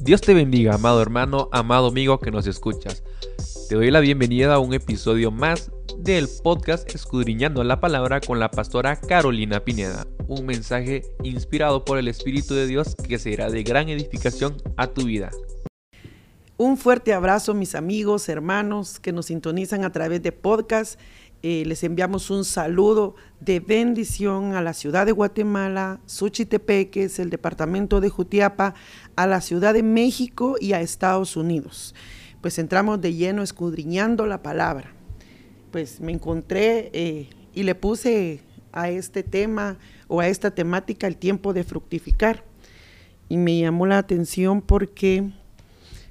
Dios te bendiga, amado hermano, amado amigo que nos escuchas. Te doy la bienvenida a un episodio más del podcast Escudriñando la Palabra con la pastora Carolina Pineda. Un mensaje inspirado por el Espíritu de Dios que será de gran edificación a tu vida. Un fuerte abrazo mis amigos, hermanos que nos sintonizan a través de podcast. Eh, les enviamos un saludo de bendición a la ciudad de Guatemala, Suchitepeques, el departamento de Jutiapa, a la Ciudad de México y a Estados Unidos. Pues entramos de lleno escudriñando la palabra. Pues me encontré eh, y le puse a este tema o a esta temática el tiempo de fructificar. Y me llamó la atención porque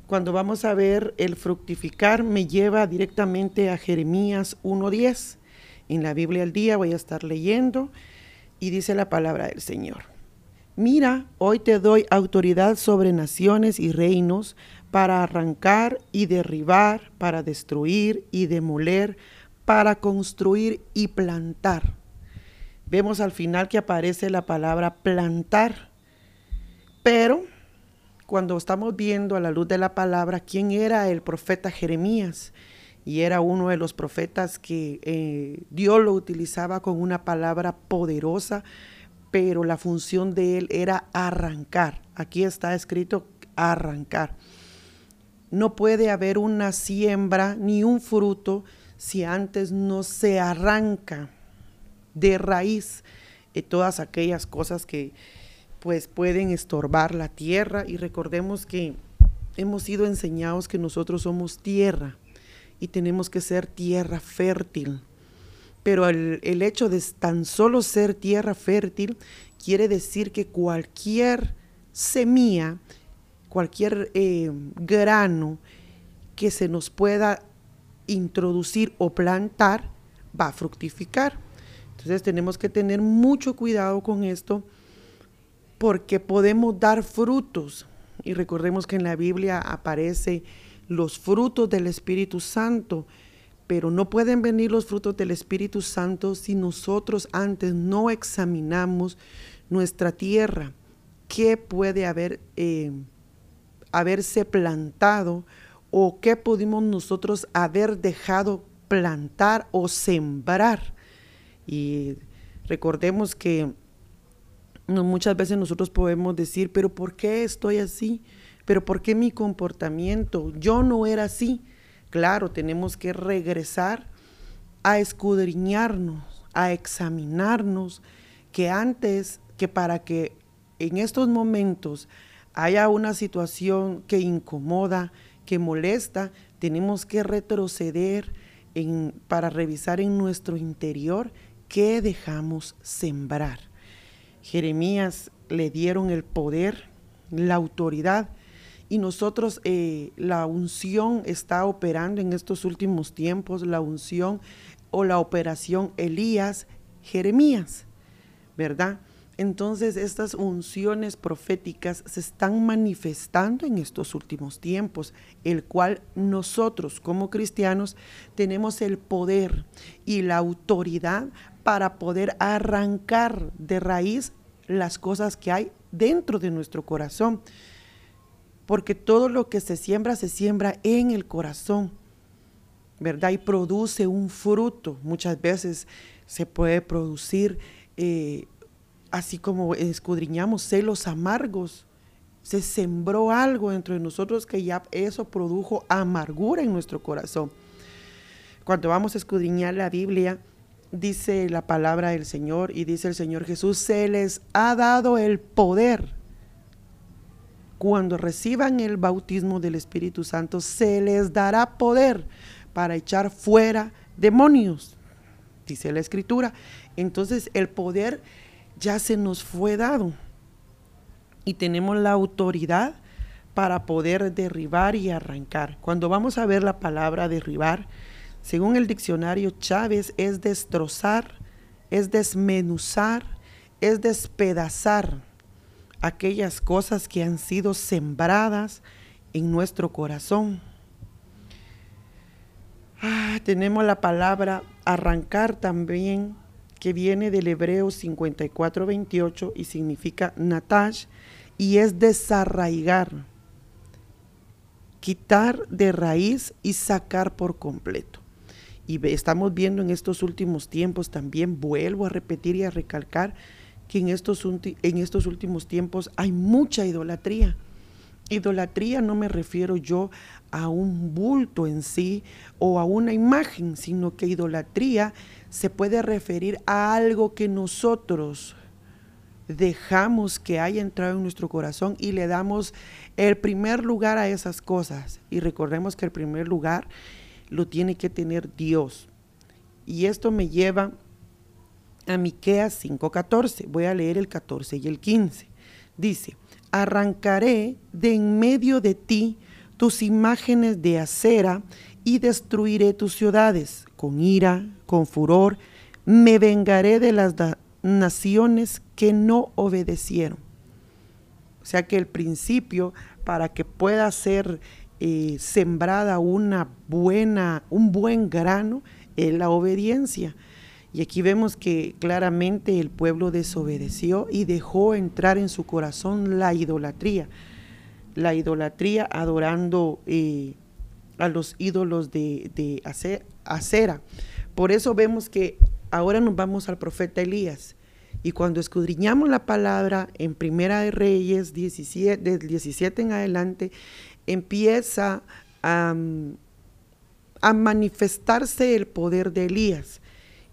cuando vamos a ver el fructificar, me lleva directamente a Jeremías 1.10. En la Biblia al día voy a estar leyendo y dice la palabra del Señor. Mira, hoy te doy autoridad sobre naciones y reinos para arrancar y derribar, para destruir y demoler, para construir y plantar. Vemos al final que aparece la palabra plantar, pero cuando estamos viendo a la luz de la palabra quién era el profeta Jeremías. Y era uno de los profetas que eh, Dios lo utilizaba con una palabra poderosa, pero la función de él era arrancar. Aquí está escrito arrancar. No puede haber una siembra ni un fruto si antes no se arranca de raíz eh, todas aquellas cosas que, pues pueden estorbar la tierra y recordemos que hemos sido enseñados que nosotros somos tierra y tenemos que ser tierra fértil. Pero el, hecho de tan solo ser tierra fértil quiere decir que cualquier semilla, cualquier eh, grano que se nos pueda introducir o plantar, va a fructificar. Entonces tenemos que tener mucho cuidado con esto porque podemos dar frutos. Y recordemos que en la Biblia aparece los frutos del Espíritu Santo, pero no pueden venir los frutos del Espíritu Santo si nosotros antes no examinamos nuestra tierra. ¿Qué puede haber, eh, haberse plantado o qué pudimos nosotros haber dejado plantar o sembrar? Y recordemos que muchas veces nosotros podemos decir, pero ¿por qué estoy así? ¿Pero por qué mi comportamiento? Yo no era así. Claro, tenemos que regresar a escudriñarnos, a examinarnos, que antes, que para que en estos momentos haya una situación que incomoda, que molesta, tenemos que retroceder para revisar en nuestro interior qué dejamos sembrar. Jeremías le dieron el poder, la autoridad, y nosotros eh, la unción está operando en estos últimos tiempos, la unción o la operación Elías, Jeremías, ¿verdad? Entonces estas unciones proféticas se están manifestando en estos últimos tiempos, el cual nosotros como cristianos tenemos el poder y la autoridad para poder arrancar de raíz las cosas que hay dentro de nuestro corazón. Porque todo lo que se siembra, se siembra en el corazón, ¿verdad? Y produce un fruto. Muchas veces se puede producir, eh, así como escudriñamos celos amargos. Se sembró algo dentro de nosotros que ya eso produjo amargura en nuestro corazón. Cuando vamos a escudriñar la Biblia, dice la palabra del Señor y dice el Señor Jesús, se les ha dado el poder. Cuando reciban el bautismo del Espíritu Santo, se les dará poder para echar fuera demonios, dice la Escritura. Entonces el poder ya se nos fue dado y tenemos la autoridad para poder derribar y arrancar. Cuando vamos a ver la palabra derribar, según el diccionario Chávez, es destrozar, es desmenuzar, es despedazar aquellas cosas que han sido sembradas en nuestro corazón. Ah, tenemos la palabra arrancar también, que viene del hebreo 54-28 y significa natash, y es desarraigar, quitar de raíz y sacar por completo. Y estamos viendo en estos últimos tiempos también, vuelvo a repetir y a recalcar, que en estos, en estos últimos tiempos hay mucha idolatría. Idolatría no me refiero yo a un bulto en sí o a una imagen, sino que idolatría se puede referir a algo que nosotros dejamos que haya entrado en nuestro corazón y le damos el primer lugar a esas cosas. Y recordemos que el primer lugar lo tiene que tener Dios. Y esto me lleva a Miqueas 5:14. Voy a leer el 14 y el 15. Dice: Arrancaré de en medio de ti tus imágenes de acera y destruiré tus ciudades con ira, con furor. Me vengaré de las naciones que no obedecieron. O sea que el principio para que pueda ser eh, sembrada una buena, un buen grano es la obediencia. Y aquí vemos que claramente el pueblo desobedeció y dejó entrar en su corazón la idolatría. La idolatría adorando eh, a los ídolos de, de acera. Por eso vemos que ahora nos vamos al profeta Elías. Y cuando escudriñamos la palabra en Primera de Reyes 17, del 17 en adelante, empieza a, a manifestarse el poder de Elías.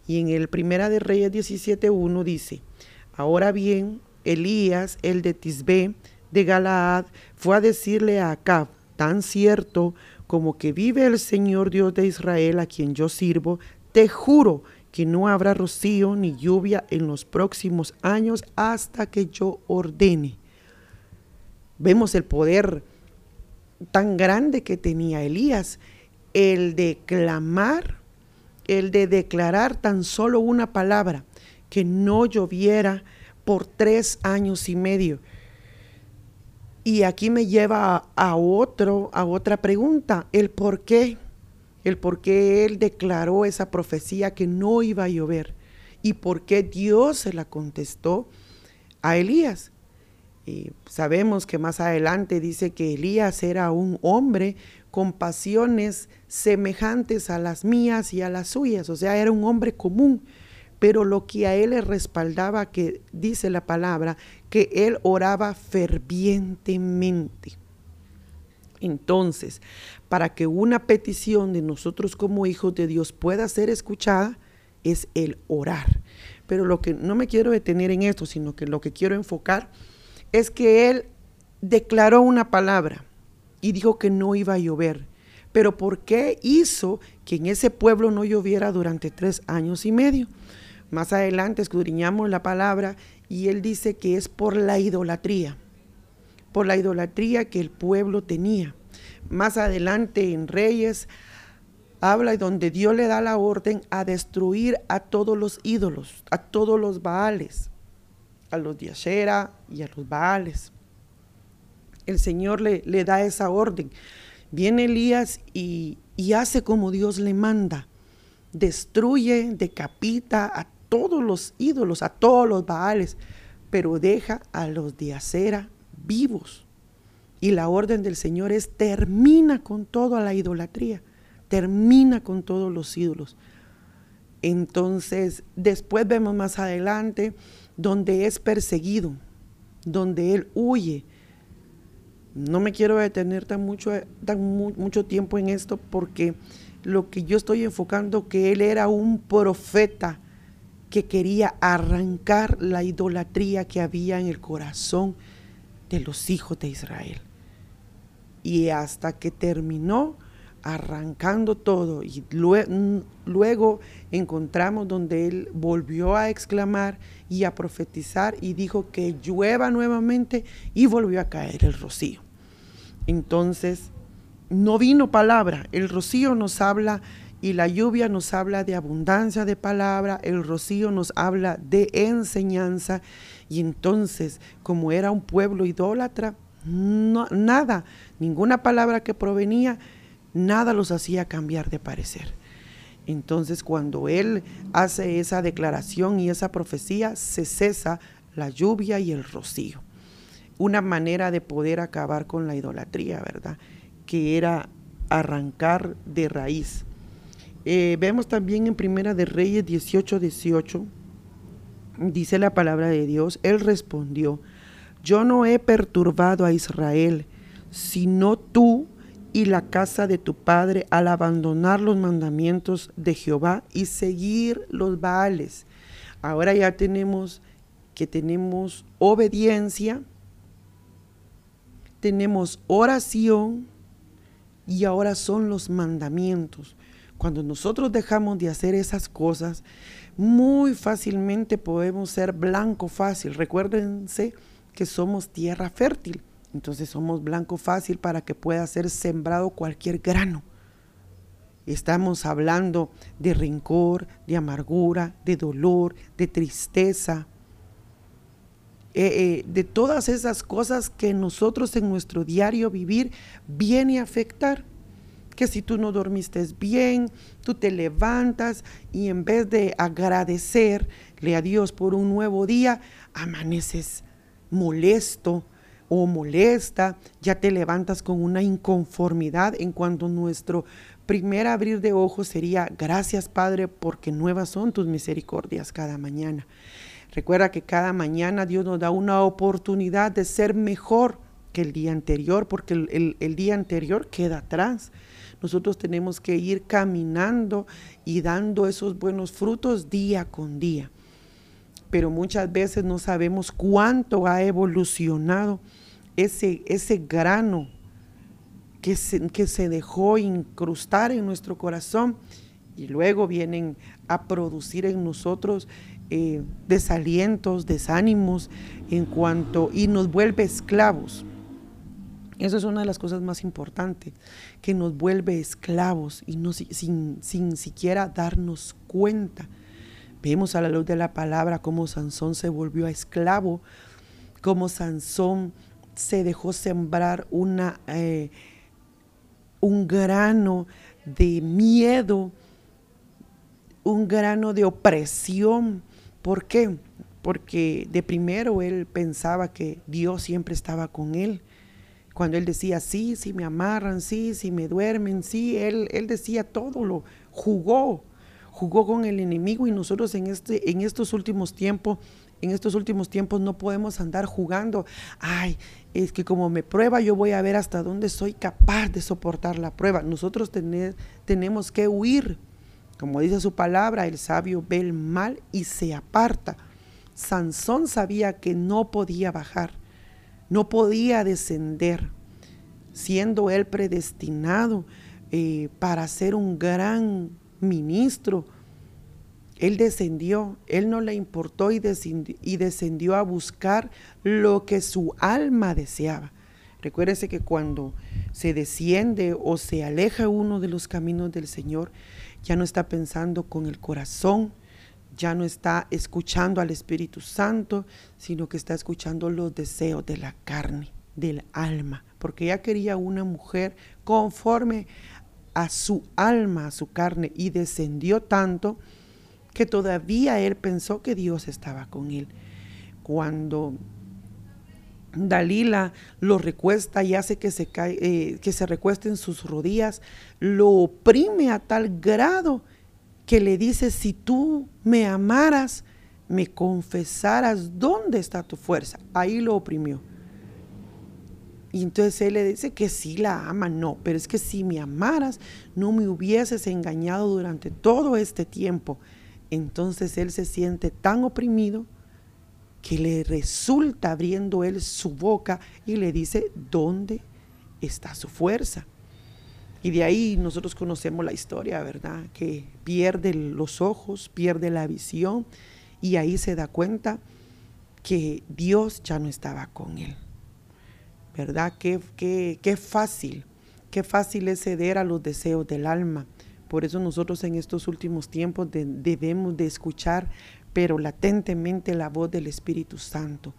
Y en el Primera de Reyes 17.1 dice, ahora bien, Elías, el de Tisbé, de Galaad, fue a decirle a Acab, tan cierto como que vive el Señor Dios de Israel a quien yo sirvo, te juro que no habrá rocío ni lluvia en los próximos años hasta que yo ordene. Vemos el poder tan grande que tenía Elías, el de clamar el de declarar tan solo una palabra, que no lloviera por tres años y medio. Y aquí me lleva a, otro, a otra pregunta, el por qué, el por qué él declaró esa profecía que no iba a llover y por qué Dios se la contestó a Elías. Y sabemos que más adelante dice que Elías era un hombre con pasiones semejantes a las mías y a las suyas, o sea, era un hombre común, pero lo que a él le respaldaba, que dice la palabra, que él oraba fervientemente. Entonces, para que una petición de nosotros como hijos de Dios pueda ser escuchada, es el orar. Pero lo que no me quiero detener en esto, sino que lo que quiero enfocar es que él declaró una palabra y dijo que no iba a llover. Pero ¿por qué hizo que en ese pueblo no lloviera durante tres años y medio? Más adelante escudriñamos la palabra y él dice que es por la idolatría, por la idolatría que el pueblo tenía. Más adelante en Reyes habla donde Dios le da la orden a destruir a todos los ídolos, a todos los baales, a los de y a los baales el Señor le, le da esa orden. Viene Elías y, y hace como Dios le manda. Destruye, decapita a todos los ídolos, a todos los baales, pero deja a los de acera vivos. Y la orden del Señor es termina con toda la idolatría, termina con todos los ídolos. Entonces, después vemos más adelante donde es perseguido, donde él huye, no me quiero detener tan mucho, tan mucho tiempo en esto porque lo que yo estoy enfocando que él era un profeta que quería arrancar la idolatría que había en el corazón de los hijos de Israel. Y hasta que terminó arrancando todo y luego, encontramos donde él volvió a exclamar y a profetizar y dijo que llueva nuevamente y volvió a caer el rocío. Entonces, no vino palabra, el rocío nos habla y la lluvia nos habla de abundancia de palabra, el rocío nos habla de enseñanza y entonces, como era un pueblo idólatra, nada, ninguna palabra que provenía, nada los hacía cambiar de parecer. Entonces, cuando él hace esa declaración y esa profecía, se cesa la lluvia y el rocío. Una manera de poder acabar con la idolatría, ¿verdad? que era arrancar de raíz. Eh, vemos también en Primera de Reyes 18, 18, dice la palabra de Dios, él respondió, yo no he perturbado a Israel, sino tú y la casa de tu padre al abandonar los mandamientos de Jehová y seguir los Baales. Ahora ya tenemos que tenemos obediencia, tenemos oración y ahora son los mandamientos. Cuando nosotros dejamos de hacer esas cosas, muy fácilmente podemos ser blanco fácil. Recuérdense que somos tierra fértil. Entonces somos blanco fácil para que pueda ser sembrado cualquier grano. Estamos hablando de rencor, de amargura, de dolor, de tristeza, eh, eh, de todas esas cosas que nosotros en nuestro diario vivir viene a afectar. Que si tú no dormiste bien, tú te levantas y en vez de agradecerle a Dios por un nuevo día, amaneces molesto, o molesta, ya te levantas con una inconformidad en cuanto nuestro primer abrir de ojos sería gracias Padre porque nuevas son tus misericordias cada mañana. Recuerda que cada mañana Dios nos da una oportunidad de ser mejor que el día anterior porque el, el día anterior queda atrás. Nosotros tenemos que ir caminando y dando esos buenos frutos día con día pero muchas veces no sabemos cuánto ha evolucionado ese, ese grano que se, que se dejó incrustar en nuestro corazón y luego vienen a producir en nosotros eh, desalientos, desánimos en cuanto y nos vuelve esclavos. Eso es una de las cosas más importantes, que nos vuelve esclavos y no, sin, sin siquiera darnos cuenta. Vemos a la luz de la palabra cómo Sansón se volvió a esclavo, cómo Sansón se dejó sembrar una, eh, un grano de miedo, un grano de opresión. ¿Por qué? Porque de primero él pensaba que Dios siempre estaba con él. Cuando él decía, sí, sí me amarran, sí, sí me duermen, sí, él, él decía todo, lo jugó jugó con el enemigo y nosotros en, este, en estos últimos tiempos, en estos últimos tiempos no podemos andar jugando. Ay, es que como me prueba yo voy a ver hasta dónde soy capaz de soportar la prueba. Nosotros tener, tenemos que huir. Como dice su palabra, el sabio ve el mal y se aparta. Sansón sabía que no podía bajar, no podía descender, siendo él predestinado eh, para ser un gran ministro. Él descendió, él no le importó y descendió, a buscar lo que su alma deseaba. Recuérdese que cuando se desciende o se aleja uno de los caminos del Señor, ya no está pensando con el corazón, ya no está escuchando al Espíritu Santo, sino que está escuchando los deseos de la carne, del alma, porque ella quería una mujer conforme a su alma, a su carne, y descendió tanto que todavía él pensó que Dios estaba con él. Cuando Dalila lo recuesta y hace que se, cae, eh, que se recueste en sus rodillas, lo oprime a tal grado que le dice, si tú me amaras, me confesaras dónde está tu fuerza. Ahí lo oprimió. Y entonces él le dice que sí la ama, no, pero es que si me amaras, no me hubieses engañado durante todo este tiempo. Entonces él se siente tan oprimido que le resulta abriendo él su boca y le dice, ¿dónde está su fuerza? Y de ahí nosotros conocemos la historia, ¿verdad? Que pierde los ojos, pierde la visión y ahí se da cuenta que Dios ya no estaba con él. ¿verdad? Qué, qué, fácil, qué fácil es ceder a los deseos del alma. Por eso nosotros en estos últimos tiempos debemos de escuchar, pero latentemente la voz del Espíritu Santo.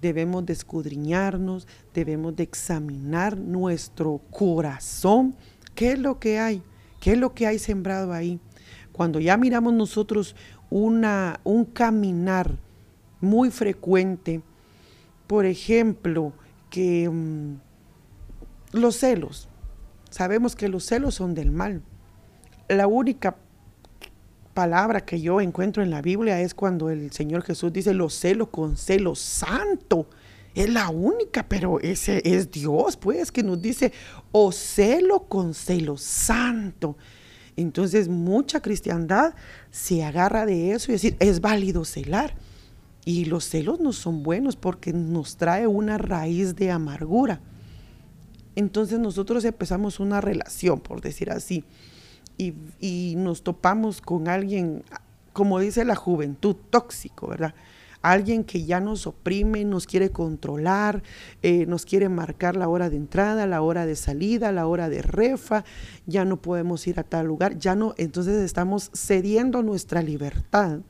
Debemos de escudriñarnos, debemos de examinar nuestro corazón. ¿Qué es lo que hay? ¿Qué es lo que hay sembrado ahí? Cuando ya miramos nosotros una, un caminar muy frecuente, por ejemplo, que mm, los celos, sabemos que los celos son del mal. La única palabra que yo encuentro en la Biblia es cuando el Señor Jesús dice los celos con celo santo. Es la única, pero ese es Dios, pues, que nos dice, o celo con celo santo. Entonces, mucha cristiandad se agarra de eso y decir, es válido celar. Y los celos no son buenos porque nos trae una raíz de amargura. Entonces nosotros empezamos una relación, por decir así, y, nos topamos con alguien, como dice la juventud, tóxico, ¿verdad? alguien que ya nos oprime, nos quiere controlar, eh, nos quiere marcar la hora de entrada, la hora de salida, la hora de refa, ya no podemos ir a tal lugar, ya no, entonces estamos cediendo nuestra libertad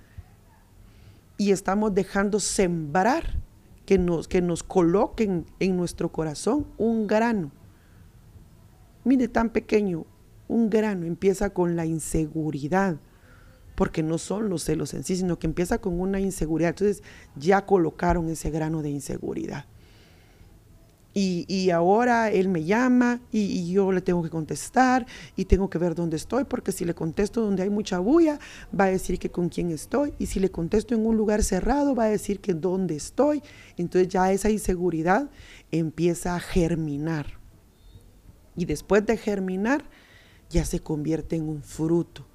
y estamos dejando sembrar que nos, que nos coloquen en nuestro corazón un grano. Mire, tan pequeño, un grano empieza con la inseguridad porque no son los celos en sí, sino que empieza con una inseguridad. Entonces ya colocaron ese grano de inseguridad. Y, ahora él me llama y, yo le tengo que contestar y tengo que ver dónde estoy, porque si le contesto donde hay mucha bulla, va a decir que con quién estoy. Y si le contesto en un lugar cerrado, va a decir que dónde estoy. Entonces ya esa inseguridad empieza a germinar. Y después de germinar, ya se convierte en un fruto.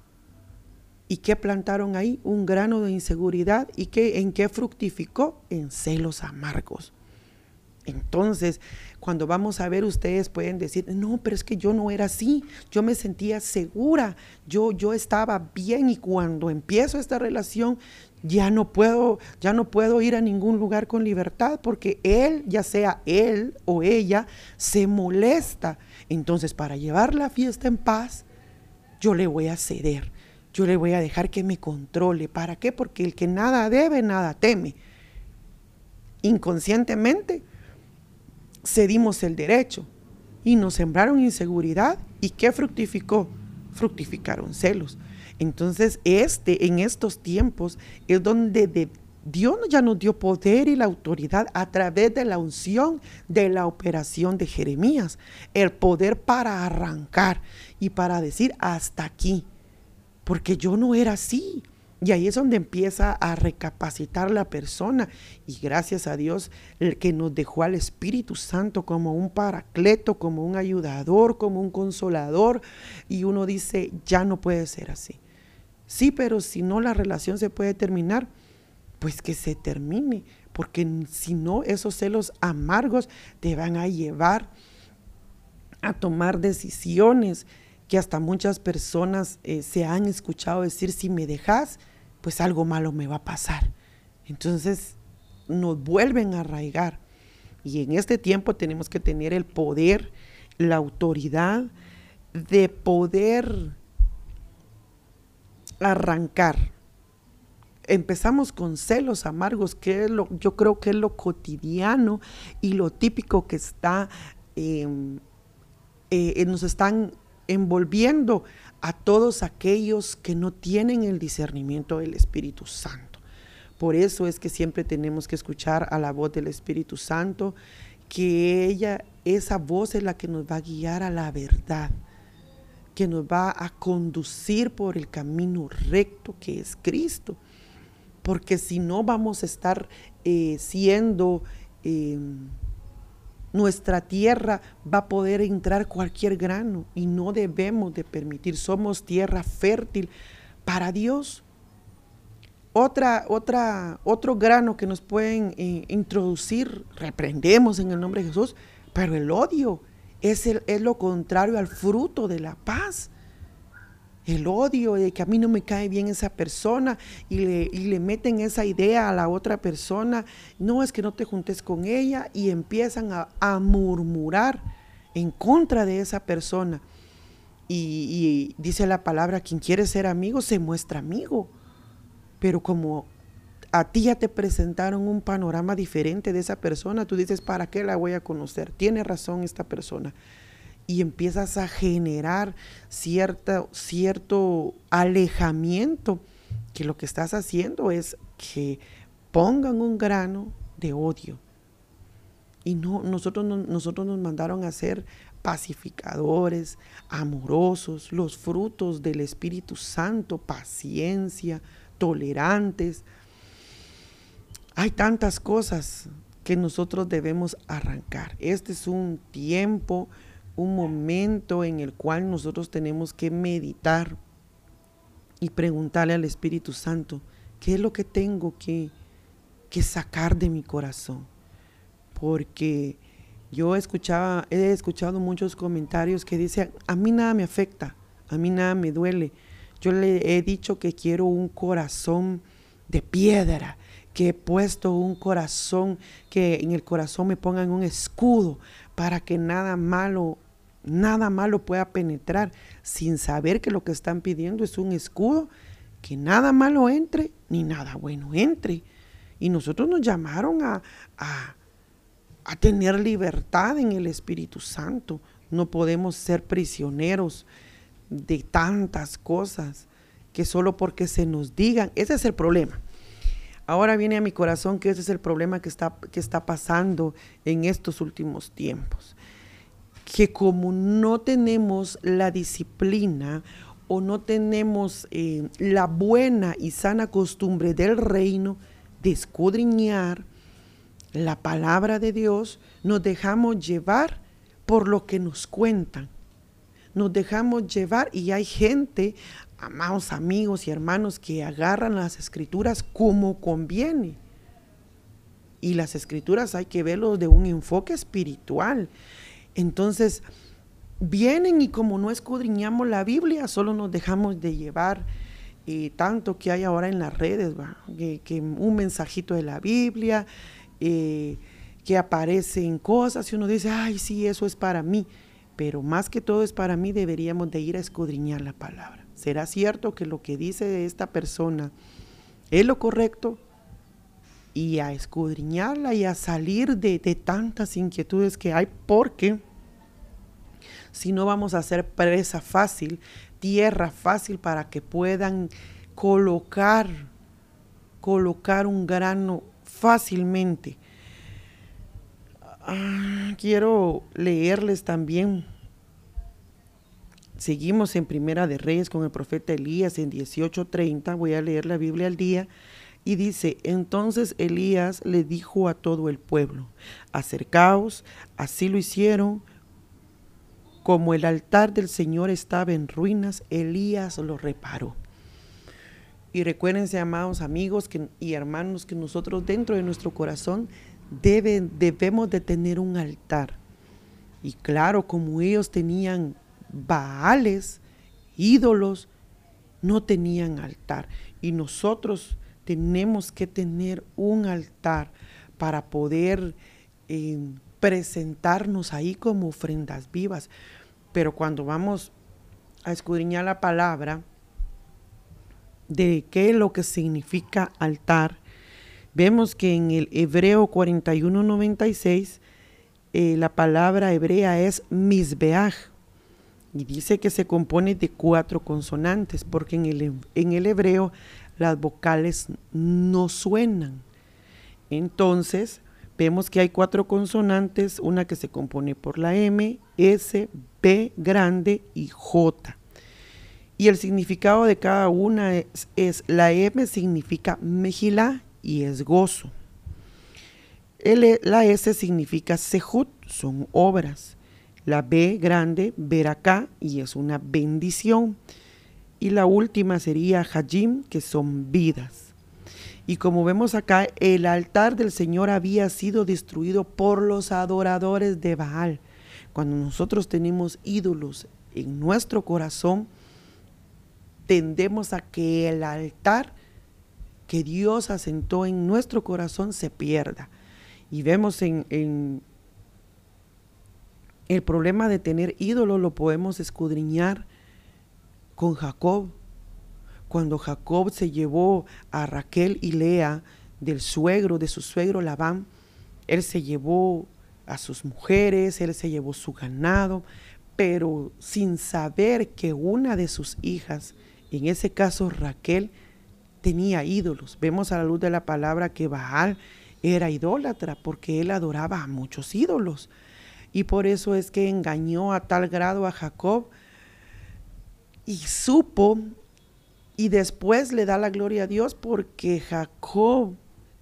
¿Y qué plantaron ahí? Un grano de inseguridad. ¿Y qué, en qué fructificó? En celos amargos. Entonces, cuando vamos a ver, ustedes pueden decir, no, pero es que yo no era así, yo me sentía segura, yo, yo estaba bien y cuando empiezo esta relación, ya no puedo, ya no puedo ir a ningún lugar con libertad porque él, ya sea él o ella, se molesta. Entonces, para llevar la fiesta en paz, yo le voy a ceder yo le voy a dejar que me controle. ¿Para qué? Porque el que nada debe, nada teme. Inconscientemente cedimos el derecho y nos sembraron inseguridad. ¿Y qué fructificó? Fructificaron celos. Entonces, este, en estos tiempos, es donde Dios ya nos dio poder y la autoridad a través de la unción de la operación de Jeremías. El poder para arrancar y para decir hasta aquí porque yo no era así. Y ahí es donde empieza a recapacitar la persona. Y gracias a Dios el que nos dejó al Espíritu Santo como un paracleto, como un ayudador, como un consolador. Y uno dice, ya no puede ser así. Sí, pero si no la relación se puede terminar, pues que se termine. Porque si no, esos celos amargos te van a llevar a tomar decisiones que hasta muchas personas eh, se han escuchado decir, si me dejas, pues algo malo me va a pasar. Entonces nos vuelven a arraigar. Y en este tiempo tenemos que tener el poder, la autoridad de poder arrancar. Empezamos con celos amargos, que es lo, yo creo que es lo cotidiano y lo típico que está, em, eh, nos están envolviendo a todos aquellos que no tienen el discernimiento del Espíritu Santo. Por eso es que siempre tenemos que escuchar a la voz del Espíritu Santo, que ella, esa voz es la que nos va a guiar a la verdad, que nos va a conducir por el camino recto que es Cristo. Porque si no vamos a estar eh, siendo... Eh, nuestra tierra va a poder entrar cualquier grano y no debemos de permitir. Somos tierra fértil para Dios. Otra, otra, otro grano que nos pueden eh, introducir, reprendemos en el nombre de Jesús, pero el odio es, el, es lo contrario al fruto de la paz el odio de que a mí no me cae bien esa persona y le, le meten esa idea a la otra persona, no es que no te juntes con ella y empiezan a, murmurar en contra de esa persona. Y, y, dice la palabra, quien quiere ser amigo se muestra amigo. Pero como a ti ya te presentaron un panorama diferente de esa persona, tú dices, ¿para qué la voy a conocer? Tiene razón esta persona y empiezas a generar cierta, cierto alejamiento, que lo que estás haciendo es que pongan un grano de odio. Y no, nosotros, nosotros nos mandaron a ser pacificadores, amorosos, los frutos del Espíritu Santo, paciencia, tolerantes. Hay tantas cosas que nosotros debemos arrancar. Este es un tiempo, un momento en el cual nosotros tenemos que meditar y preguntarle al Espíritu Santo, ¿qué es lo que tengo que, que sacar de mi corazón? Porque yo escuchaba, he escuchado muchos comentarios que dicen, a mí nada me afecta, a mí nada me duele. Yo le he dicho que quiero un corazón de piedra, que he puesto un corazón, que en el corazón me pongan un escudo para que nada malo, nada malo pueda penetrar, sin saber que lo que están pidiendo es un escudo, que nada malo entre, ni nada bueno entre. Y nosotros nos llamaron a, a a tener libertad en el Espíritu Santo. No podemos ser prisioneros de tantas cosas que solo porque se nos digan, ese es el problema. Ahora viene a mi corazón que ese es el problema que está, que está pasando en estos últimos tiempos. Que como no tenemos la disciplina o no tenemos eh, la buena y sana costumbre del reino de escudriñar, la palabra de Dios, nos dejamos llevar por lo que nos cuentan. Nos dejamos llevar y hay gente, amados amigos y hermanos, que agarran las escrituras como conviene. Y las escrituras hay que verlos de un enfoque espiritual. Entonces, vienen y como no escudriñamos la Biblia, solo nos dejamos de llevar eh, tanto que hay ahora en las redes, que, un mensajito de la Biblia, eh, que aparecen cosas y uno dice, ay, sí, eso es para mí. Pero más que todo es para mí, deberíamos de ir a escudriñar la palabra. ¿Será cierto que lo que dice esta persona es lo correcto? Y a escudriñarla y a salir de, de tantas inquietudes que hay, porque si no vamos a hacer presa fácil, tierra fácil para que puedan colocar, colocar un grano fácilmente. Ah, quiero leerles también. Seguimos en Primera de Reyes con el profeta Elías en 18:30. Voy a leer la Biblia al día. Y dice, entonces Elías le dijo a todo el pueblo, acercaos, así lo hicieron. Como el altar del Señor estaba en ruinas, Elías lo reparó. Y recuérdense, amados amigos y hermanos, que nosotros dentro de nuestro corazón debemos de tener un altar. Y claro, como ellos tenían baales, ídolos, no tenían altar. Y nosotros tenemos que tener un altar para poder eh, presentarnos ahí como ofrendas vivas. Pero cuando vamos a escudriñar la palabra, de qué es lo que significa altar, vemos que en el Hebreo 4196 eh, la palabra hebrea es misbeaj y dice que se compone de cuatro consonantes porque en el, en el hebreo las vocales no suenan. Entonces, vemos que hay cuatro consonantes, una que se compone por la M, S, B grande y J. Y el significado de cada una es, la M significa mejilá y es gozo. la S significa sejut, son obras. La B grande, veracá, y es una bendición. Y la última sería hajim, que son vidas. Y como vemos acá, el altar del Señor había sido destruido por los adoradores de Baal. Cuando nosotros tenemos ídolos en nuestro corazón, tendemos a que el altar que Dios asentó en nuestro corazón se pierda. Y vemos en, el problema de tener ídolos, lo podemos escudriñar con Jacob. Cuando Jacob se llevó a Raquel y Lea del suegro, de su suegro Labán, él se llevó a sus mujeres, él se llevó su ganado, pero sin saber que una de sus hijas en ese caso Raquel tenía ídolos. Vemos a la luz de la palabra que Baal era idólatra porque él adoraba a muchos ídolos. Y por eso es que engañó a tal grado a Jacob y supo y después le da la gloria a Dios porque Jacob,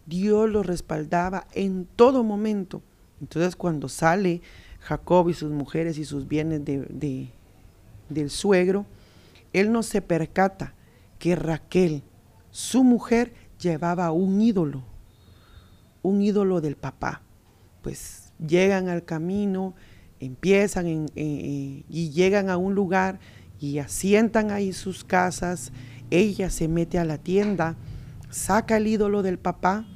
Dios lo respaldaba en todo momento. Entonces cuando sale Jacob y sus mujeres y sus bienes de, del suegro, él no se percata que Raquel, su mujer, llevaba un ídolo, un ídolo del papá. Pues llegan al camino, empiezan y llegan a un lugar y asientan ahí sus casas ella se mete a la tienda, saca el ídolo del papá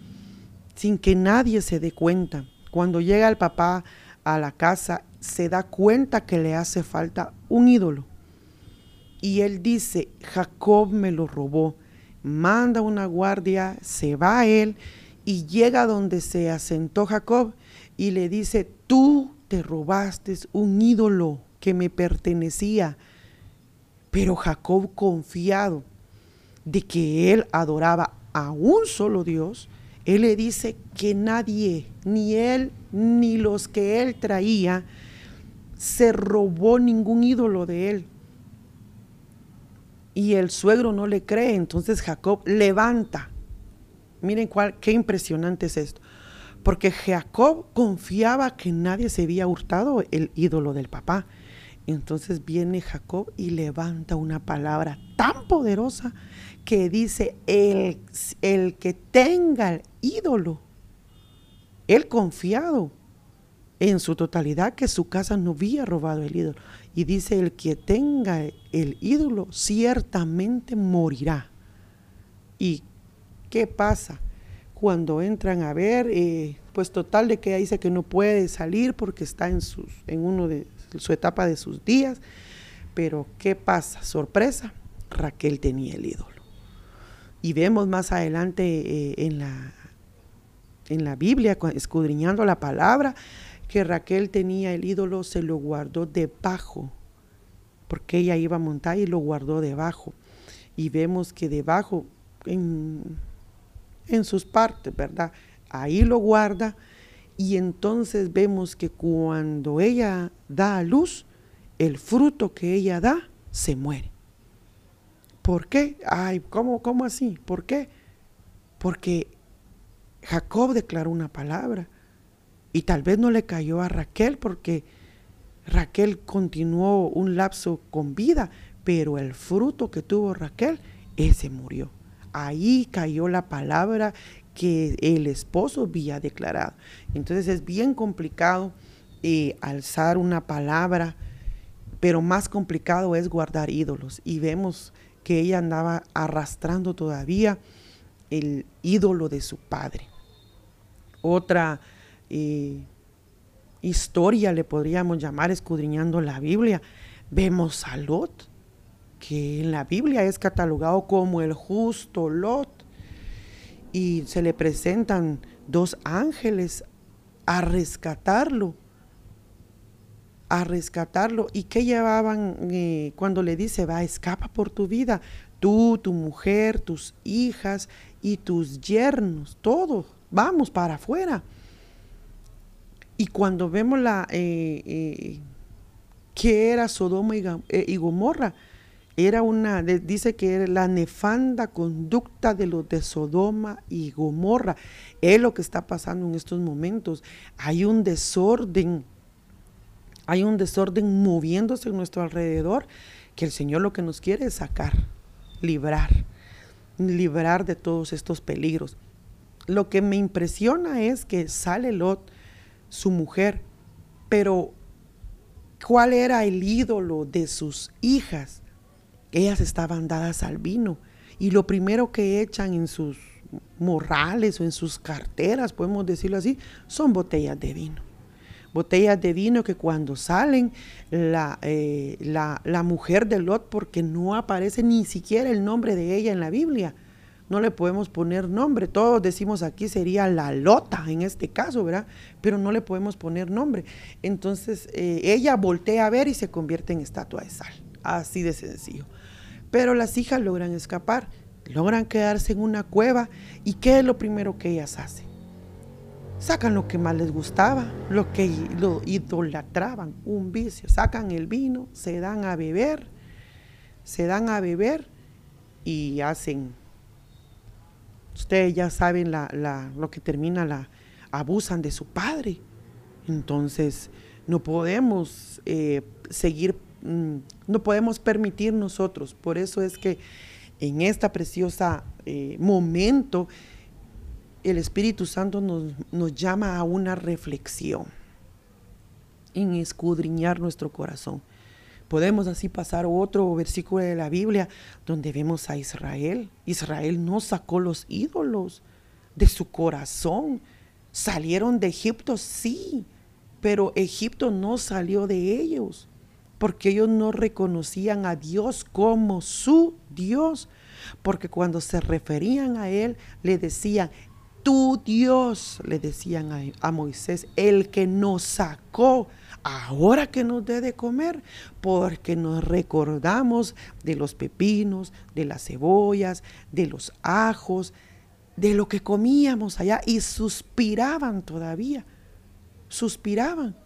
sin que nadie se dé cuenta. Cuando llega el papá a la casa, se da cuenta que le hace falta un ídolo. Y él dice, Jacob me lo robó. Manda una guardia, se va a él y llega donde se asentó Jacob y le dice, tú te robaste un ídolo que me pertenecía. Pero Jacob confiado de que él adoraba a un solo Dios, él le dice que nadie, ni él, ni los que él traía, se robó ningún ídolo de él. Y el suegro no le cree, entonces Jacob levanta. Miren cuál, qué impresionante es esto. Porque Jacob confiaba que nadie se había hurtado el ídolo del papá. Entonces viene Jacob y levanta una palabra tan poderosa que dice, el, el que tenga el ídolo, él confiado en su totalidad que su casa no había robado el ídolo. Y dice, el que tenga el ídolo ciertamente morirá. ¿Y qué pasa? Cuando entran a ver, eh, pues total de que dice que no puede salir porque está en, sus, en uno de su etapa de sus días. Pero ¿qué pasa? Sorpresa, Raquel tenía el ídolo. Y vemos más adelante eh, en, la, en la Biblia, escudriñando la palabra, que Raquel tenía el ídolo, se lo guardó debajo, porque ella iba a montar y lo guardó debajo. Y vemos que debajo, en, en sus partes, ¿verdad? Ahí lo guarda. Y entonces vemos que cuando ella da a luz, el fruto que ella da se muere. ¿Por qué? Ay, ¿cómo, cómo así? ¿Por qué? Porque Jacob declaró una palabra y tal vez no le cayó a Raquel porque Raquel continuó un lapso con vida, pero el fruto que tuvo Raquel, ese murió. Ahí cayó la palabra que el esposo había declarado. Entonces es bien complicado eh, alzar una palabra, pero más complicado es guardar ídolos. Y vemos que ella andaba arrastrando todavía el ídolo de su padre. Otra eh, historia le podríamos llamar escudriñando la Biblia. Vemos a Lot, que en la Biblia es catalogado como el justo Lot. Y se le presentan dos ángeles a rescatarlo a rescatarlo. ¿Y qué llevaban eh, cuando le dice, va, escapa por tu vida? Tú, tu mujer, tus hijas y tus yernos, todos, vamos para afuera. Y cuando vemos la eh, eh, que era Sodoma y, Gomorra, era una, dice que era la nefanda conducta de los de Sodoma y Gomorra. Es lo que está pasando en estos momentos. Hay un desorden hay un desorden moviéndose en nuestro alrededor que el Señor lo que nos quiere es sacar, librar, librar de todos estos peligros. Lo que me impresiona es que sale Lot, su mujer, pero ¿cuál era el ídolo de sus hijas? Ellas estaban dadas al vino y lo primero que echan en sus morrales o en sus carteras, podemos decirlo así, son botellas de vino botellas de vino que cuando salen eh, la, la, mujer de Lot, porque no aparece ni siquiera el nombre de ella en la Biblia, no le podemos poner nombre. Todos decimos aquí sería la lota en este caso, ¿verdad? Pero no le podemos poner nombre. Entonces eh, ella voltea a ver y se convierte en estatua de sal. Así de sencillo. Pero las hijas logran escapar, logran quedarse en una cueva. ¿Y qué es lo primero que ellas hacen? sacan lo que más les gustaba, lo que lo idolatraban, un vicio. Sacan el vino, se dan a beber, se dan a beber y hacen, ustedes ya saben lo que termina la, abusan de su padre. Entonces, no podemos eh, seguir, no podemos permitir nosotros. Por eso es que en esta preciosa eh, momento, el Espíritu Santo nos, nos llama a una reflexión, en escudriñar nuestro corazón. Podemos así pasar otro versículo de la Biblia donde vemos a Israel. Israel no sacó los ídolos de su corazón. Salieron de Egipto, sí, pero Egipto no salió de ellos porque ellos no reconocían a Dios como su Dios, porque cuando se referían a Él le decían, tu Dios, le decían a, Moisés, el que nos sacó, ahora que nos dé de comer, porque nos recordamos de los pepinos, de las cebollas, de los ajos, de lo que comíamos allá y suspiraban todavía, suspiraban,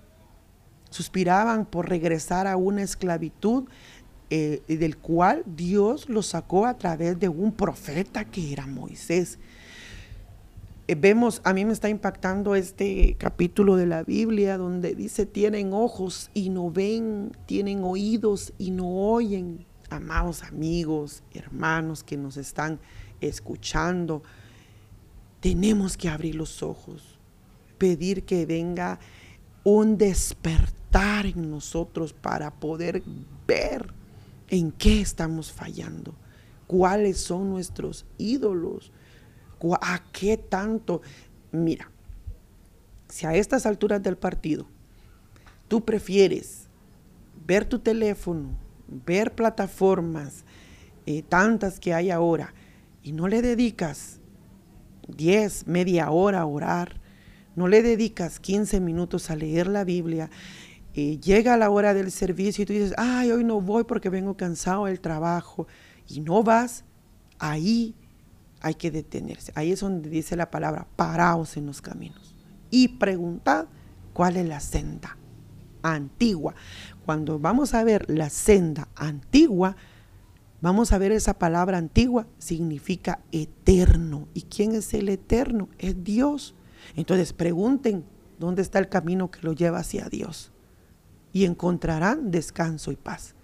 suspiraban por regresar a una esclavitud eh, del cual Dios los sacó a través de un profeta que era Moisés. Eh, vemos, a mí me está impactando este capítulo de la Biblia donde dice, tienen ojos y no ven, tienen oídos y no oyen. Amados amigos, hermanos que nos están escuchando, tenemos que abrir los ojos, pedir que venga un despertar en nosotros para poder ver en qué estamos fallando, cuáles son nuestros ídolos ¿A qué tanto? Mira, si a estas alturas del partido tú prefieres ver tu teléfono, ver plataformas, eh, tantas que hay ahora, y no le dedicas 10, media hora a orar, no le dedicas 15 minutos a leer la Biblia, llega la hora del servicio y tú dices, ay, hoy no voy porque vengo cansado del trabajo, y no vas, ahí hay que detenerse. Ahí es donde dice la palabra, paraos en los caminos y preguntad cuál es la senda antigua. Cuando vamos a ver la senda antigua, vamos a ver esa palabra antigua, significa eterno. ¿Y quién es el eterno? Es Dios. Entonces pregunten dónde está el camino que lo lleva hacia Dios y encontrarán descanso y paz.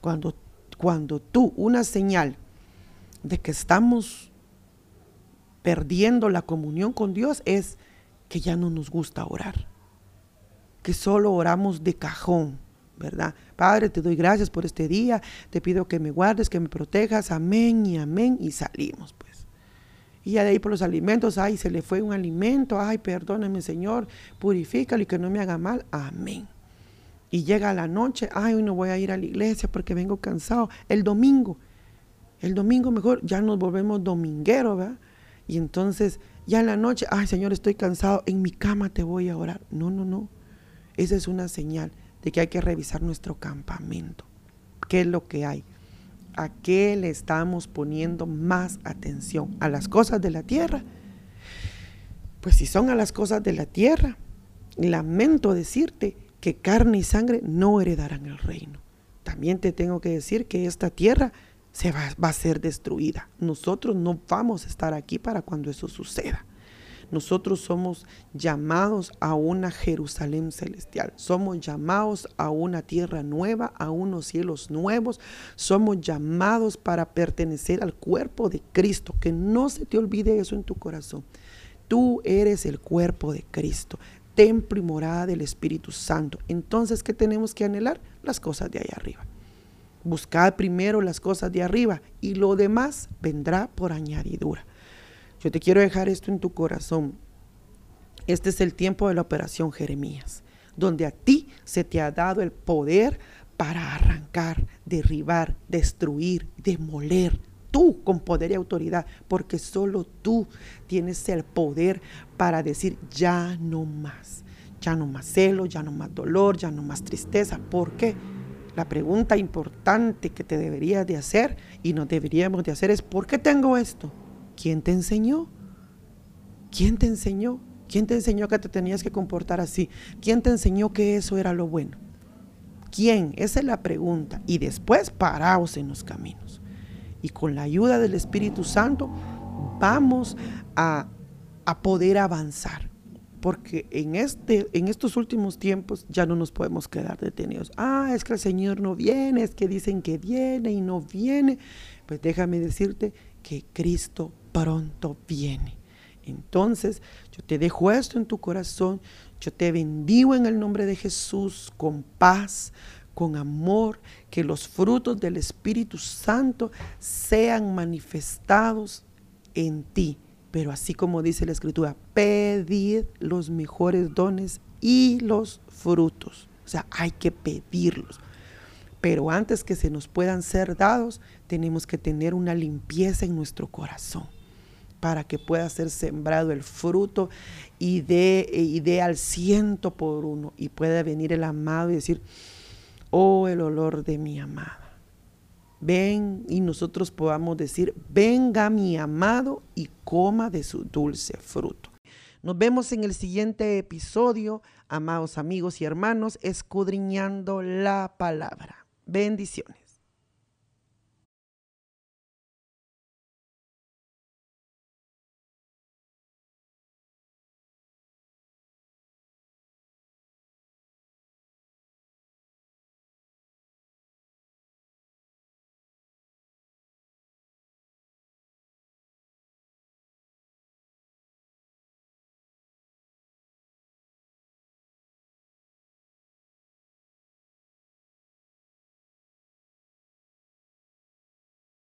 Cuando, cuando tú, una señal de que estamos perdiendo la comunión con Dios es que ya no nos gusta orar, que solo oramos de cajón, ¿verdad? Padre, te doy gracias por este día, te pido que me guardes, que me protejas, amén y amén, y salimos pues. Y ya de ahí por los alimentos, ay, se le fue un alimento, ay, perdóname Señor, purifícalo y que no me haga mal, amén. Y llega la noche, ay, hoy no voy a ir a la iglesia porque vengo cansado. El domingo, el domingo mejor ya nos volvemos domingueros, ¿verdad? Y entonces ya en la noche, ay Señor, estoy cansado, en mi cama te voy a orar. No, no, no. Esa es una señal de que hay que revisar nuestro campamento. ¿Qué es lo que hay? ¿A qué le estamos poniendo más atención? ¿A las cosas de la tierra? Pues si son a las cosas de la tierra, lamento decirte que carne y sangre no heredarán el reino. También te tengo que decir que esta tierra se va, a ser destruida. Nosotros no vamos a estar aquí para cuando eso suceda. Nosotros somos llamados a una Jerusalén celestial. Somos llamados a una tierra nueva, a unos cielos nuevos. Somos llamados para pertenecer al cuerpo de Cristo. Que no se te olvide eso en tu corazón. Tú eres el cuerpo de Cristo, templo y morada del Espíritu Santo. Entonces, ¿qué tenemos que anhelar? Las cosas de allá arriba. Buscad primero las cosas de arriba y lo demás vendrá por añadidura. Yo te quiero dejar esto en tu corazón. Este es el tiempo de la operación Jeremías, donde a ti se te ha dado el poder para arrancar, derribar, destruir, demoler, tú con poder y autoridad, porque solo tú tienes el poder para decir ya no más, ya no más celo, ya no más dolor, ya no más tristeza. ¿Por qué? La pregunta importante que te deberías de hacer y nos deberíamos de hacer es, ¿por qué tengo esto? ¿Quién te enseñó? ¿Quién te enseñó? ¿Quién te enseñó que te tenías que comportar así? ¿Quién te enseñó que eso era lo bueno? ¿Quién? Esa es la pregunta. Y después paraos en los caminos. Y con la ayuda del Espíritu Santo vamos a, a poder avanzar porque en, este, en estos últimos tiempos ya no nos podemos quedar detenidos. Ah, es que el Señor no viene, es que dicen que viene y no viene. Pues déjame decirte que Cristo pronto viene. Entonces, yo te dejo esto en tu corazón, yo te bendigo en el nombre de Jesús con paz, con amor, que los frutos del Espíritu Santo sean manifestados en ti pero así como dice la escritura, pedid los mejores dones y los frutos. O sea, hay que pedirlos. Pero antes que se nos puedan ser dados, tenemos que tener una limpieza en nuestro corazón para que pueda ser sembrado el fruto y dé, y dé al ciento por uno y pueda venir el amado y decir, oh, el olor de mi amada ven y nosotros podamos decir, venga mi amado y coma de su dulce fruto. Nos vemos en el siguiente episodio, amados amigos y hermanos, escudriñando la palabra. Bendiciones.